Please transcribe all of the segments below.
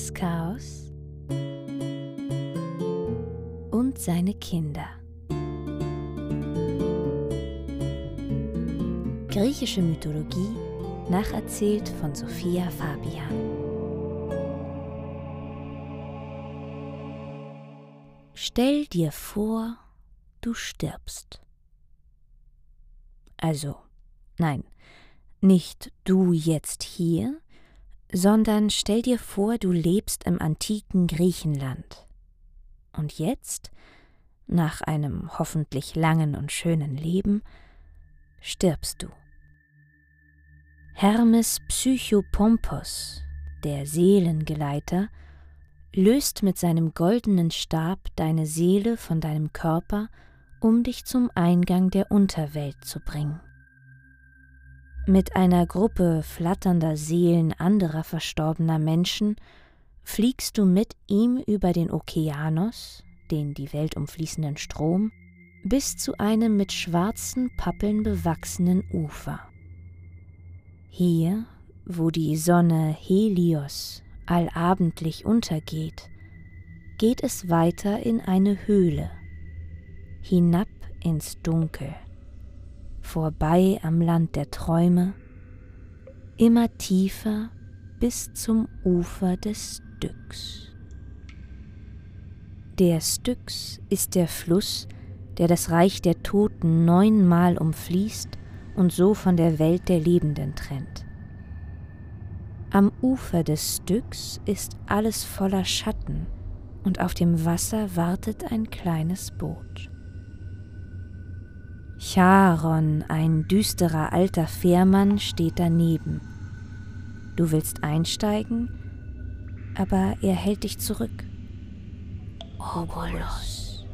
das Chaos und seine Kinder. Griechische Mythologie nacherzählt von Sophia Fabian. Stell dir vor, du stirbst. Also, nein, nicht du jetzt hier, sondern stell dir vor, du lebst im antiken Griechenland. Und jetzt, nach einem hoffentlich langen und schönen Leben, stirbst du. Hermes Psychopompos, der Seelengeleiter, löst mit seinem goldenen Stab deine Seele von deinem Körper, um dich zum Eingang der Unterwelt zu bringen. Mit einer Gruppe flatternder Seelen anderer verstorbener Menschen fliegst du mit ihm über den Okeanos, den die Welt umfließenden Strom, bis zu einem mit schwarzen Pappeln bewachsenen Ufer. Hier, wo die Sonne Helios allabendlich untergeht, geht es weiter in eine Höhle, hinab ins Dunkel vorbei am Land der Träume, immer tiefer bis zum Ufer des Styx. Der Styx ist der Fluss, der das Reich der Toten neunmal umfließt und so von der Welt der Lebenden trennt. Am Ufer des Styx ist alles voller Schatten und auf dem Wasser wartet ein kleines Boot. Charon, ein düsterer alter Fährmann, steht daneben. Du willst einsteigen, aber er hält dich zurück. Obolus,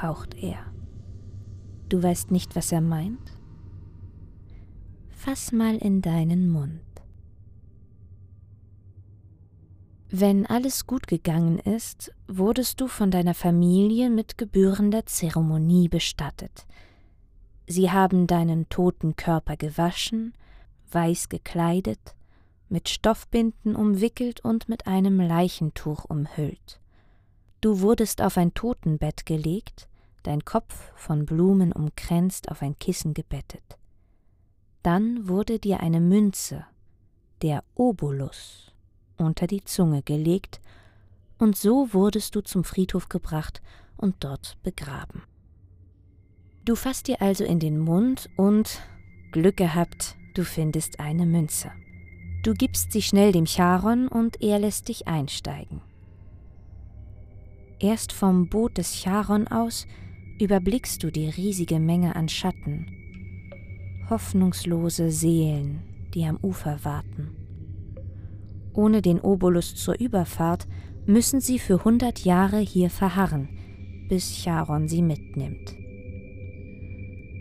haucht er. Du weißt nicht, was er meint? Fass mal in deinen Mund. Wenn alles gut gegangen ist, wurdest du von deiner Familie mit gebührender Zeremonie bestattet. Sie haben deinen toten Körper gewaschen, weiß gekleidet, mit Stoffbinden umwickelt und mit einem Leichentuch umhüllt. Du wurdest auf ein Totenbett gelegt, dein Kopf von Blumen umkränzt auf ein Kissen gebettet. Dann wurde dir eine Münze, der Obolus, unter die Zunge gelegt, und so wurdest du zum Friedhof gebracht und dort begraben. Du fasst dir also in den Mund und, Glück gehabt, du findest eine Münze. Du gibst sie schnell dem Charon und er lässt dich einsteigen. Erst vom Boot des Charon aus überblickst du die riesige Menge an Schatten, hoffnungslose Seelen, die am Ufer warten. Ohne den Obolus zur Überfahrt müssen sie für hundert Jahre hier verharren, bis Charon sie mitnimmt.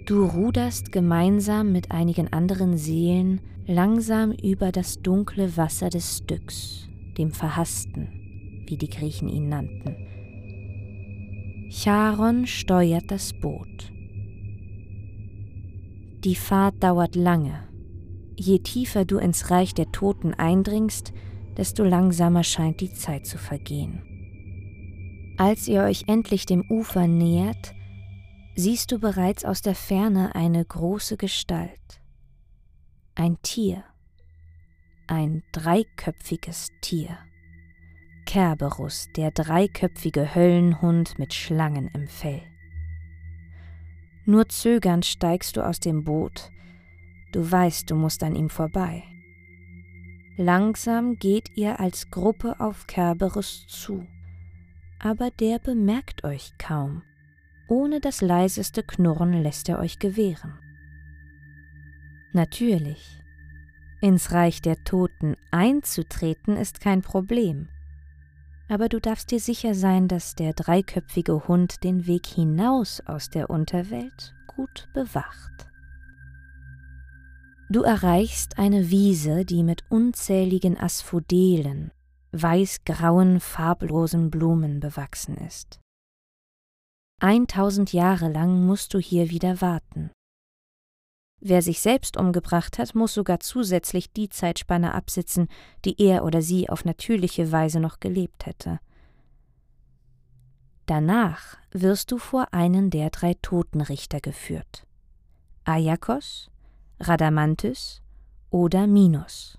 Du ruderst gemeinsam mit einigen anderen Seelen langsam über das dunkle Wasser des Styx, dem Verhassten, wie die Griechen ihn nannten. Charon steuert das Boot. Die Fahrt dauert lange, Je tiefer du ins Reich der Toten eindringst, desto langsamer scheint die Zeit zu vergehen. Als ihr euch endlich dem Ufer nähert, siehst du bereits aus der Ferne eine große Gestalt. Ein Tier, ein dreiköpfiges Tier. Kerberus, der dreiköpfige Höllenhund mit Schlangen im Fell. Nur zögernd steigst du aus dem Boot, Du weißt, du musst an ihm vorbei. Langsam geht ihr als Gruppe auf Kerberos zu, aber der bemerkt euch kaum. Ohne das leiseste Knurren lässt er euch gewähren. Natürlich, ins Reich der Toten einzutreten ist kein Problem, aber du darfst dir sicher sein, dass der dreiköpfige Hund den Weg hinaus aus der Unterwelt gut bewacht. Du erreichst eine Wiese, die mit unzähligen Asphodelen, weißgrauen, farblosen Blumen bewachsen ist. Eintausend Jahre lang musst du hier wieder warten. Wer sich selbst umgebracht hat, muss sogar zusätzlich die Zeitspanne absitzen, die er oder sie auf natürliche Weise noch gelebt hätte. Danach wirst du vor einen der drei Totenrichter geführt. Ajakos, Radamanthys oder Minos.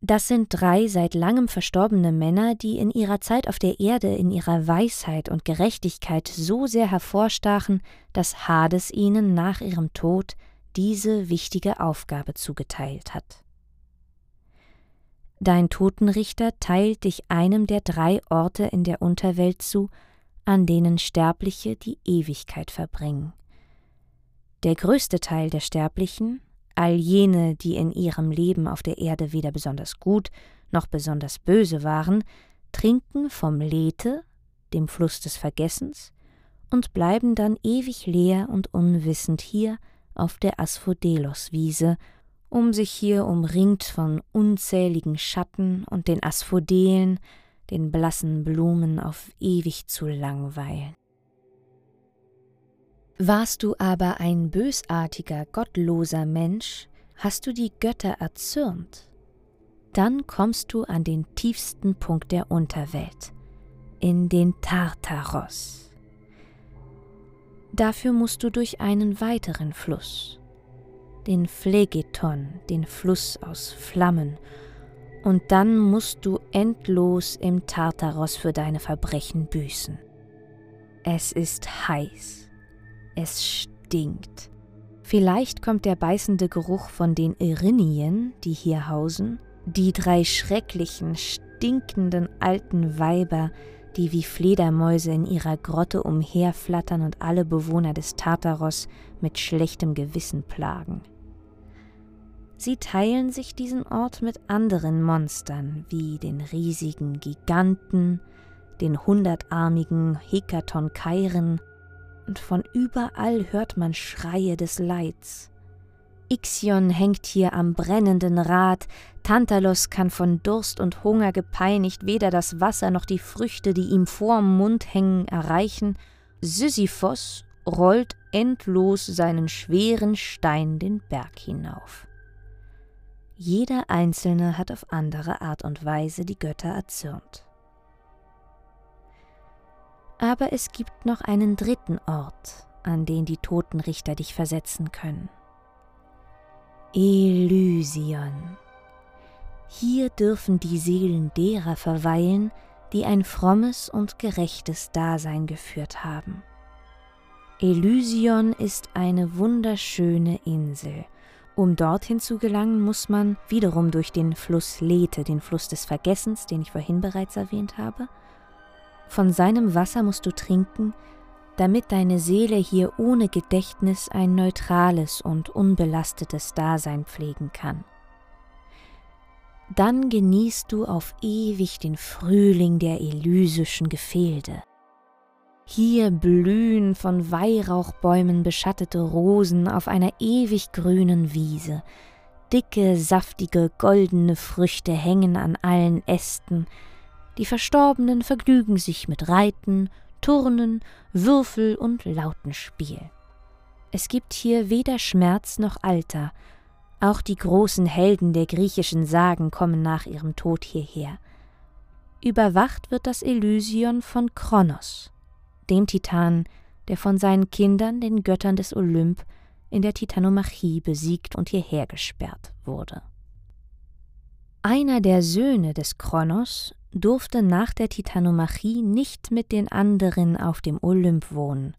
Das sind drei seit langem verstorbene Männer, die in ihrer Zeit auf der Erde in ihrer Weisheit und Gerechtigkeit so sehr hervorstachen, dass Hades ihnen nach ihrem Tod diese wichtige Aufgabe zugeteilt hat. Dein Totenrichter teilt dich einem der drei Orte in der Unterwelt zu, an denen Sterbliche die Ewigkeit verbringen. Der größte Teil der Sterblichen, all jene, die in ihrem Leben auf der Erde weder besonders gut noch besonders böse waren, trinken vom Lethe, dem Fluss des Vergessens, und bleiben dann ewig leer und unwissend hier auf der Asphodelos-Wiese, um sich hier umringt von unzähligen Schatten und den Asphodelen, den blassen Blumen auf ewig zu langweilen. Warst du aber ein bösartiger, gottloser Mensch, hast du die Götter erzürnt, dann kommst du an den tiefsten Punkt der Unterwelt, in den Tartaros. Dafür musst du durch einen weiteren Fluss, den Phlegeton, den Fluss aus Flammen, und dann musst du endlos im Tartaros für deine Verbrechen büßen. Es ist heiß es stinkt. Vielleicht kommt der beißende Geruch von den Erinien, die hier hausen, die drei schrecklichen, stinkenden alten Weiber, die wie Fledermäuse in ihrer Grotte umherflattern und alle Bewohner des Tartaros mit schlechtem Gewissen plagen. Sie teilen sich diesen Ort mit anderen Monstern, wie den riesigen Giganten, den hundertarmigen Hekatonkeiren und von überall hört man Schreie des Leids. Ixion hängt hier am brennenden Rad, Tantalos kann von Durst und Hunger gepeinigt weder das Wasser noch die Früchte, die ihm vorm Mund hängen, erreichen, Sisyphos rollt endlos seinen schweren Stein den Berg hinauf. Jeder Einzelne hat auf andere Art und Weise die Götter erzürnt. Aber es gibt noch einen dritten Ort, an den die Totenrichter dich versetzen können. Elysion. Hier dürfen die Seelen derer verweilen, die ein frommes und gerechtes Dasein geführt haben. Elysion ist eine wunderschöne Insel. Um dorthin zu gelangen, muss man wiederum durch den Fluss Lethe, den Fluss des Vergessens, den ich vorhin bereits erwähnt habe, von seinem Wasser musst du trinken, damit deine Seele hier ohne Gedächtnis ein neutrales und unbelastetes Dasein pflegen kann. Dann genießt du auf ewig den Frühling der elysischen Gefilde. Hier blühen von Weihrauchbäumen beschattete Rosen auf einer ewig grünen Wiese, dicke, saftige, goldene Früchte hängen an allen Ästen, die Verstorbenen vergnügen sich mit Reiten, Turnen, Würfel und Lautenspiel. Es gibt hier weder Schmerz noch Alter, auch die großen Helden der griechischen Sagen kommen nach ihrem Tod hierher. Überwacht wird das Elysion von Kronos, dem Titan, der von seinen Kindern, den Göttern des Olymp, in der Titanomachie besiegt und hierher gesperrt wurde. Einer der Söhne des Kronos durfte nach der Titanomachie nicht mit den anderen auf dem Olymp wohnen.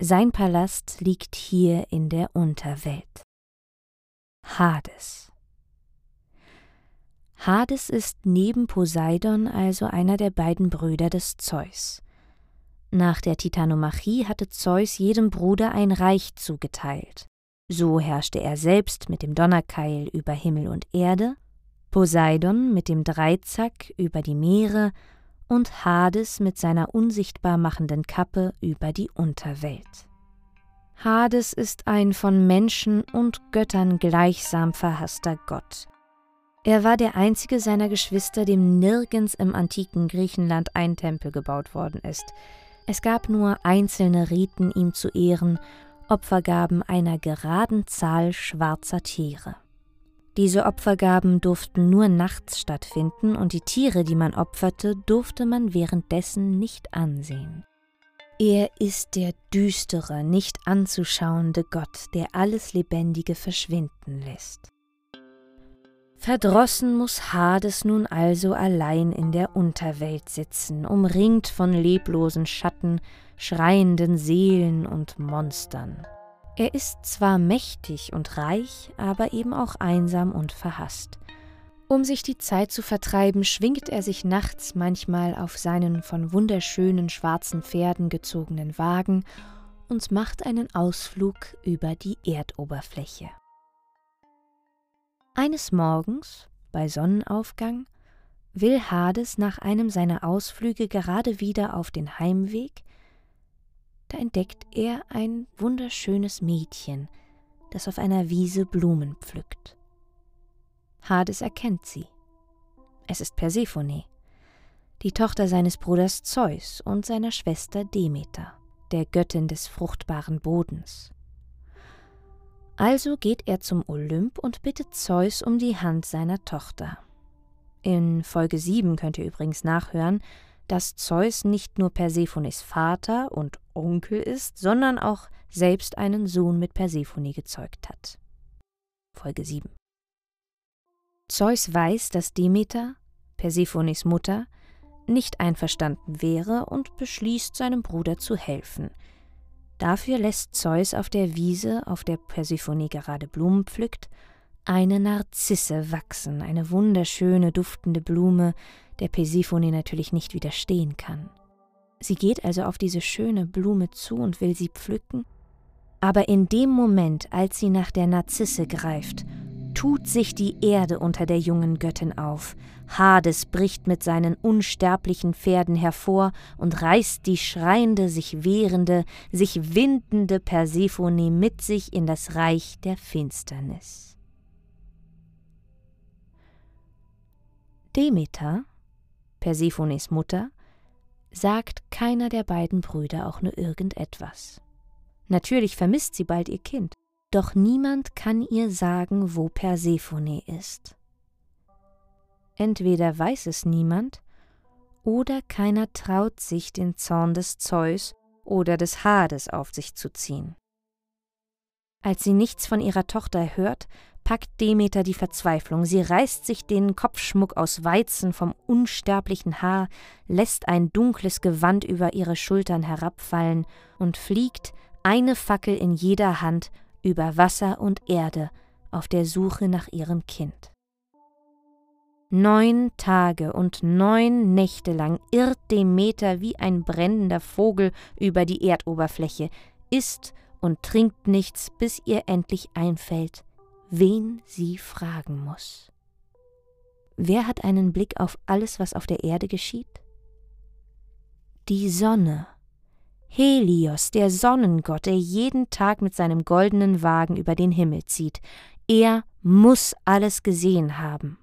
Sein Palast liegt hier in der Unterwelt. Hades. Hades ist neben Poseidon also einer der beiden Brüder des Zeus. Nach der Titanomachie hatte Zeus jedem Bruder ein Reich zugeteilt. So herrschte er selbst mit dem Donnerkeil über Himmel und Erde Poseidon mit dem Dreizack über die Meere und Hades mit seiner unsichtbar machenden Kappe über die Unterwelt. Hades ist ein von Menschen und Göttern gleichsam verhasster Gott. Er war der einzige seiner Geschwister, dem nirgends im antiken Griechenland ein Tempel gebaut worden ist. Es gab nur einzelne Riten, ihm zu ehren, Opfergaben einer geraden Zahl schwarzer Tiere. Diese Opfergaben durften nur nachts stattfinden und die Tiere, die man opferte, durfte man währenddessen nicht ansehen. Er ist der düstere, nicht anzuschauende Gott, der alles Lebendige verschwinden lässt. Verdrossen muss Hades nun also allein in der Unterwelt sitzen, umringt von leblosen Schatten, schreienden Seelen und Monstern. Er ist zwar mächtig und reich, aber eben auch einsam und verhasst. Um sich die Zeit zu vertreiben, schwingt er sich nachts manchmal auf seinen von wunderschönen schwarzen Pferden gezogenen Wagen und macht einen Ausflug über die Erdoberfläche. Eines Morgens, bei Sonnenaufgang, will Hades nach einem seiner Ausflüge gerade wieder auf den Heimweg da entdeckt er ein wunderschönes Mädchen, das auf einer Wiese Blumen pflückt. Hades erkennt sie. Es ist Persephone, die Tochter seines Bruders Zeus und seiner Schwester Demeter, der Göttin des fruchtbaren Bodens. Also geht er zum Olymp und bittet Zeus um die Hand seiner Tochter. In Folge 7 könnt ihr übrigens nachhören, dass Zeus nicht nur Persephones Vater und Onkel ist, sondern auch selbst einen Sohn mit Persephone gezeugt hat. Folge 7. Zeus weiß, dass Demeter, Persephones Mutter, nicht einverstanden wäre und beschließt, seinem Bruder zu helfen. Dafür lässt Zeus auf der Wiese, auf der Persephone gerade Blumen pflückt, eine Narzisse wachsen, eine wunderschöne, duftende Blume, der Persephone natürlich nicht widerstehen kann. Sie geht also auf diese schöne Blume zu und will sie pflücken, aber in dem Moment, als sie nach der Narzisse greift, tut sich die Erde unter der jungen Göttin auf. Hades bricht mit seinen unsterblichen Pferden hervor und reißt die schreiende, sich wehrende, sich windende Persephone mit sich in das Reich der Finsternis. Demeter, Persephones Mutter, sagt keiner der beiden Brüder auch nur irgendetwas. Natürlich vermisst sie bald ihr Kind, doch niemand kann ihr sagen, wo Persephone ist. Entweder weiß es niemand, oder keiner traut sich, den Zorn des Zeus oder des Hades auf sich zu ziehen. Als sie nichts von ihrer Tochter hört, packt Demeter die Verzweiflung. Sie reißt sich den Kopfschmuck aus Weizen vom unsterblichen Haar, lässt ein dunkles Gewand über ihre Schultern herabfallen und fliegt, eine Fackel in jeder Hand, über Wasser und Erde auf der Suche nach ihrem Kind. Neun Tage und neun Nächte lang irrt Demeter wie ein brennender Vogel über die Erdoberfläche, isst und trinkt nichts, bis ihr endlich einfällt, wen sie fragen muss. Wer hat einen Blick auf alles, was auf der Erde geschieht? Die Sonne. Helios, der Sonnengott, der jeden Tag mit seinem goldenen Wagen über den Himmel zieht. Er muss alles gesehen haben.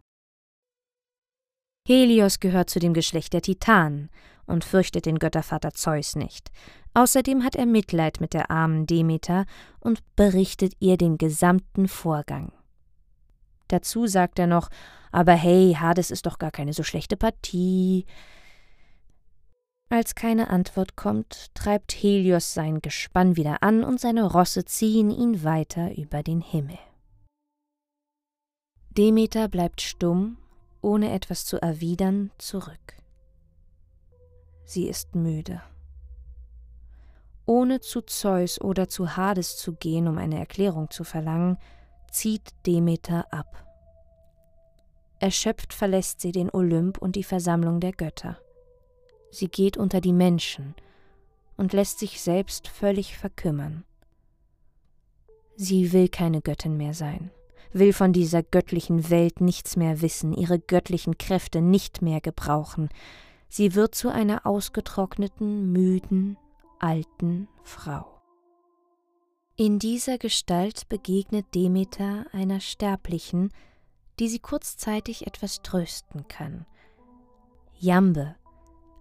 Helios gehört zu dem Geschlecht der Titanen und fürchtet den Göttervater Zeus nicht. Außerdem hat er Mitleid mit der armen Demeter und berichtet ihr den gesamten Vorgang. Dazu sagt er noch, aber hey, Hades ist doch gar keine so schlechte Partie. Als keine Antwort kommt, treibt Helios sein Gespann wieder an und seine Rosse ziehen ihn weiter über den Himmel. Demeter bleibt stumm, ohne etwas zu erwidern, zurück. Sie ist müde ohne zu Zeus oder zu Hades zu gehen, um eine Erklärung zu verlangen, zieht Demeter ab. Erschöpft verlässt sie den Olymp und die Versammlung der Götter. Sie geht unter die Menschen und lässt sich selbst völlig verkümmern. Sie will keine Göttin mehr sein, will von dieser göttlichen Welt nichts mehr wissen, ihre göttlichen Kräfte nicht mehr gebrauchen. Sie wird zu einer ausgetrockneten, müden, alten Frau. In dieser Gestalt begegnet Demeter einer Sterblichen, die sie kurzzeitig etwas trösten kann. Jambe,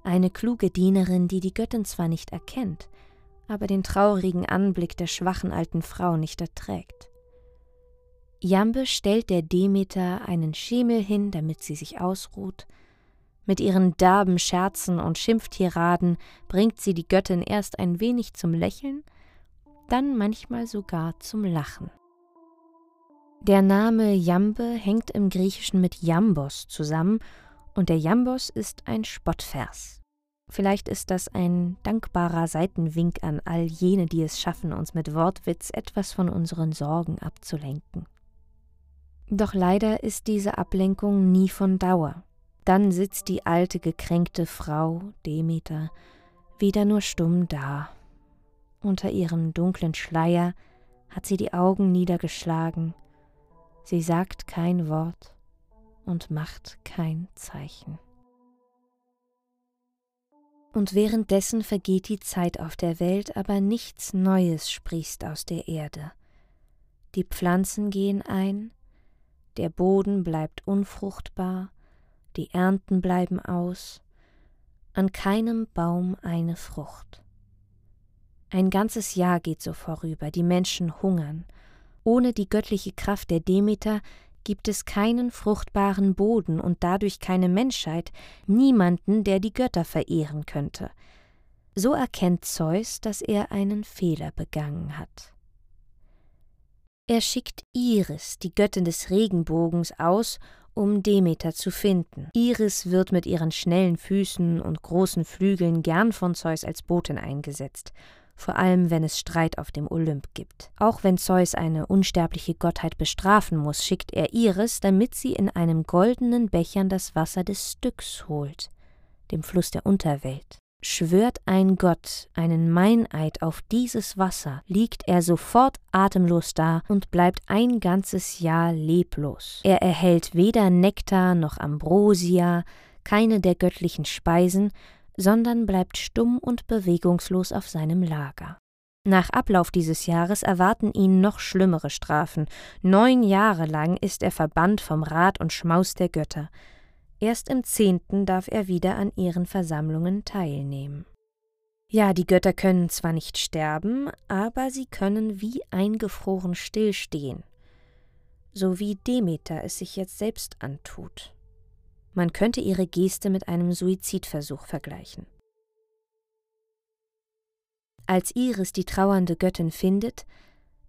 eine kluge Dienerin, die die Göttin zwar nicht erkennt, aber den traurigen Anblick der schwachen alten Frau nicht erträgt. Jambe stellt der Demeter einen Schemel hin, damit sie sich ausruht. Mit ihren derben Scherzen und Schimpftiraden bringt sie die Göttin erst ein wenig zum Lächeln, dann manchmal sogar zum Lachen. Der Name Jambe hängt im Griechischen mit Jambos zusammen, und der Jambos ist ein Spottvers. Vielleicht ist das ein dankbarer Seitenwink an all jene, die es schaffen, uns mit Wortwitz etwas von unseren Sorgen abzulenken. Doch leider ist diese Ablenkung nie von Dauer. Dann sitzt die alte gekränkte Frau, Demeter, wieder nur stumm da. Unter ihrem dunklen Schleier hat sie die Augen niedergeschlagen, sie sagt kein Wort und macht kein Zeichen. Und währenddessen vergeht die Zeit auf der Welt, aber nichts Neues sprießt aus der Erde. Die Pflanzen gehen ein, der Boden bleibt unfruchtbar, die Ernten bleiben aus, an keinem Baum eine Frucht. Ein ganzes Jahr geht so vorüber, die Menschen hungern. Ohne die göttliche Kraft der Demeter gibt es keinen fruchtbaren Boden und dadurch keine Menschheit, niemanden, der die Götter verehren könnte. So erkennt Zeus, dass er einen Fehler begangen hat. Er schickt Iris, die Göttin des Regenbogens, aus, um Demeter zu finden. Iris wird mit ihren schnellen Füßen und großen Flügeln gern von Zeus als Botin eingesetzt, vor allem wenn es Streit auf dem Olymp gibt. Auch wenn Zeus eine unsterbliche Gottheit bestrafen muss, schickt er Iris, damit sie in einem goldenen Bechern das Wasser des Styx holt, dem Fluss der Unterwelt. Schwört ein Gott einen Meineid auf dieses Wasser, liegt er sofort atemlos da und bleibt ein ganzes Jahr leblos. Er erhält weder Nektar noch Ambrosia, keine der göttlichen Speisen, sondern bleibt stumm und bewegungslos auf seinem Lager. Nach Ablauf dieses Jahres erwarten ihn noch schlimmere Strafen. Neun Jahre lang ist er verbannt vom Rat und Schmaus der Götter. Erst im zehnten darf er wieder an ihren Versammlungen teilnehmen. Ja, die Götter können zwar nicht sterben, aber sie können wie eingefroren stillstehen, so wie Demeter es sich jetzt selbst antut. Man könnte ihre Geste mit einem Suizidversuch vergleichen. Als Iris die trauernde Göttin findet,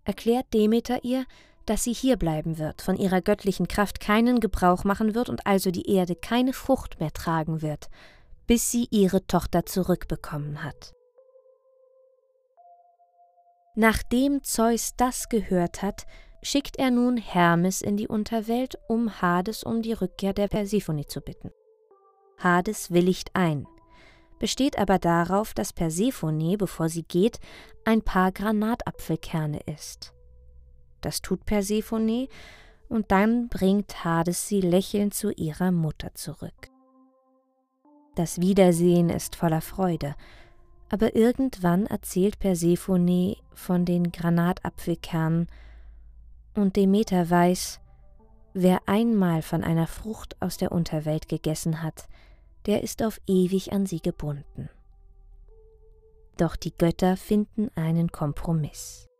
erklärt Demeter ihr, dass sie hier bleiben wird, von ihrer göttlichen Kraft keinen Gebrauch machen wird und also die Erde keine Frucht mehr tragen wird, bis sie ihre Tochter zurückbekommen hat. Nachdem Zeus das gehört hat, schickt er nun Hermes in die Unterwelt, um Hades um die Rückkehr der Persephone zu bitten. Hades willigt ein, besteht aber darauf, dass Persephone, bevor sie geht, ein paar Granatapfelkerne isst. Das tut Persephone, und dann bringt Hades sie lächelnd zu ihrer Mutter zurück. Das Wiedersehen ist voller Freude, aber irgendwann erzählt Persephone von den Granatapfelkernen, und Demeter weiß, wer einmal von einer Frucht aus der Unterwelt gegessen hat, der ist auf ewig an sie gebunden. Doch die Götter finden einen Kompromiss.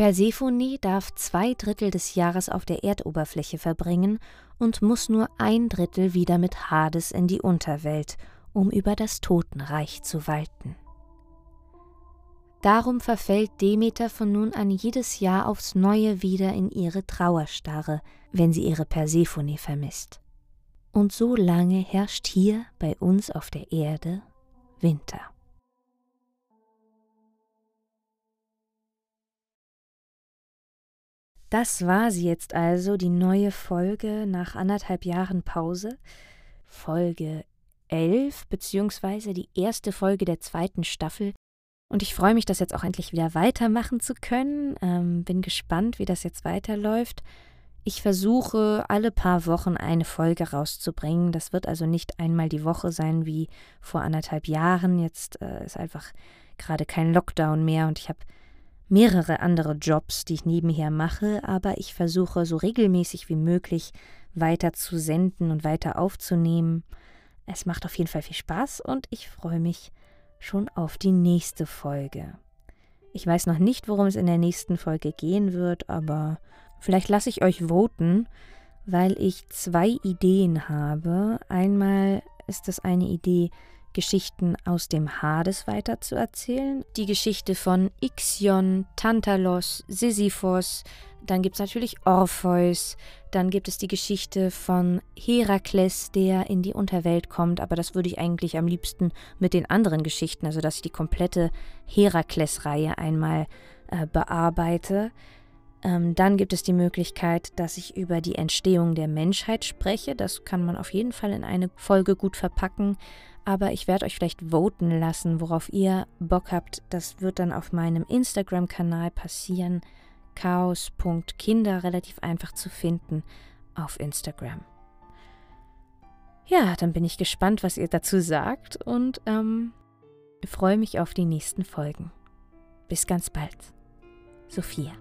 Persephone darf zwei Drittel des Jahres auf der Erdoberfläche verbringen und muss nur ein Drittel wieder mit Hades in die Unterwelt, um über das Totenreich zu walten. Darum verfällt Demeter von nun an jedes Jahr aufs neue wieder in ihre Trauerstarre, wenn sie ihre Persephone vermisst. Und so lange herrscht hier bei uns auf der Erde Winter. Das war sie jetzt also, die neue Folge nach anderthalb Jahren Pause. Folge 11, beziehungsweise die erste Folge der zweiten Staffel. Und ich freue mich, das jetzt auch endlich wieder weitermachen zu können. Ähm, bin gespannt, wie das jetzt weiterläuft. Ich versuche alle paar Wochen eine Folge rauszubringen. Das wird also nicht einmal die Woche sein wie vor anderthalb Jahren. Jetzt äh, ist einfach gerade kein Lockdown mehr und ich habe mehrere andere Jobs, die ich nebenher mache, aber ich versuche so regelmäßig wie möglich weiter zu senden und weiter aufzunehmen. Es macht auf jeden Fall viel Spaß und ich freue mich, schon auf die nächste Folge. Ich weiß noch nicht, worum es in der nächsten Folge gehen wird, aber vielleicht lasse ich euch voten, weil ich zwei Ideen habe. Einmal ist das eine Idee, Geschichten aus dem Hades weiterzuerzählen. Die Geschichte von Ixion, Tantalos, Sisyphos, dann gibt es natürlich Orpheus, dann gibt es die Geschichte von Herakles, der in die Unterwelt kommt, aber das würde ich eigentlich am liebsten mit den anderen Geschichten, also dass ich die komplette Herakles-Reihe einmal äh, bearbeite. Ähm, dann gibt es die Möglichkeit, dass ich über die Entstehung der Menschheit spreche. Das kann man auf jeden Fall in eine Folge gut verpacken. Aber ich werde euch vielleicht voten lassen, worauf ihr Bock habt. Das wird dann auf meinem Instagram-Kanal passieren. Chaos.kinder relativ einfach zu finden auf Instagram. Ja, dann bin ich gespannt, was ihr dazu sagt und ähm, freue mich auf die nächsten Folgen. Bis ganz bald. Sophia.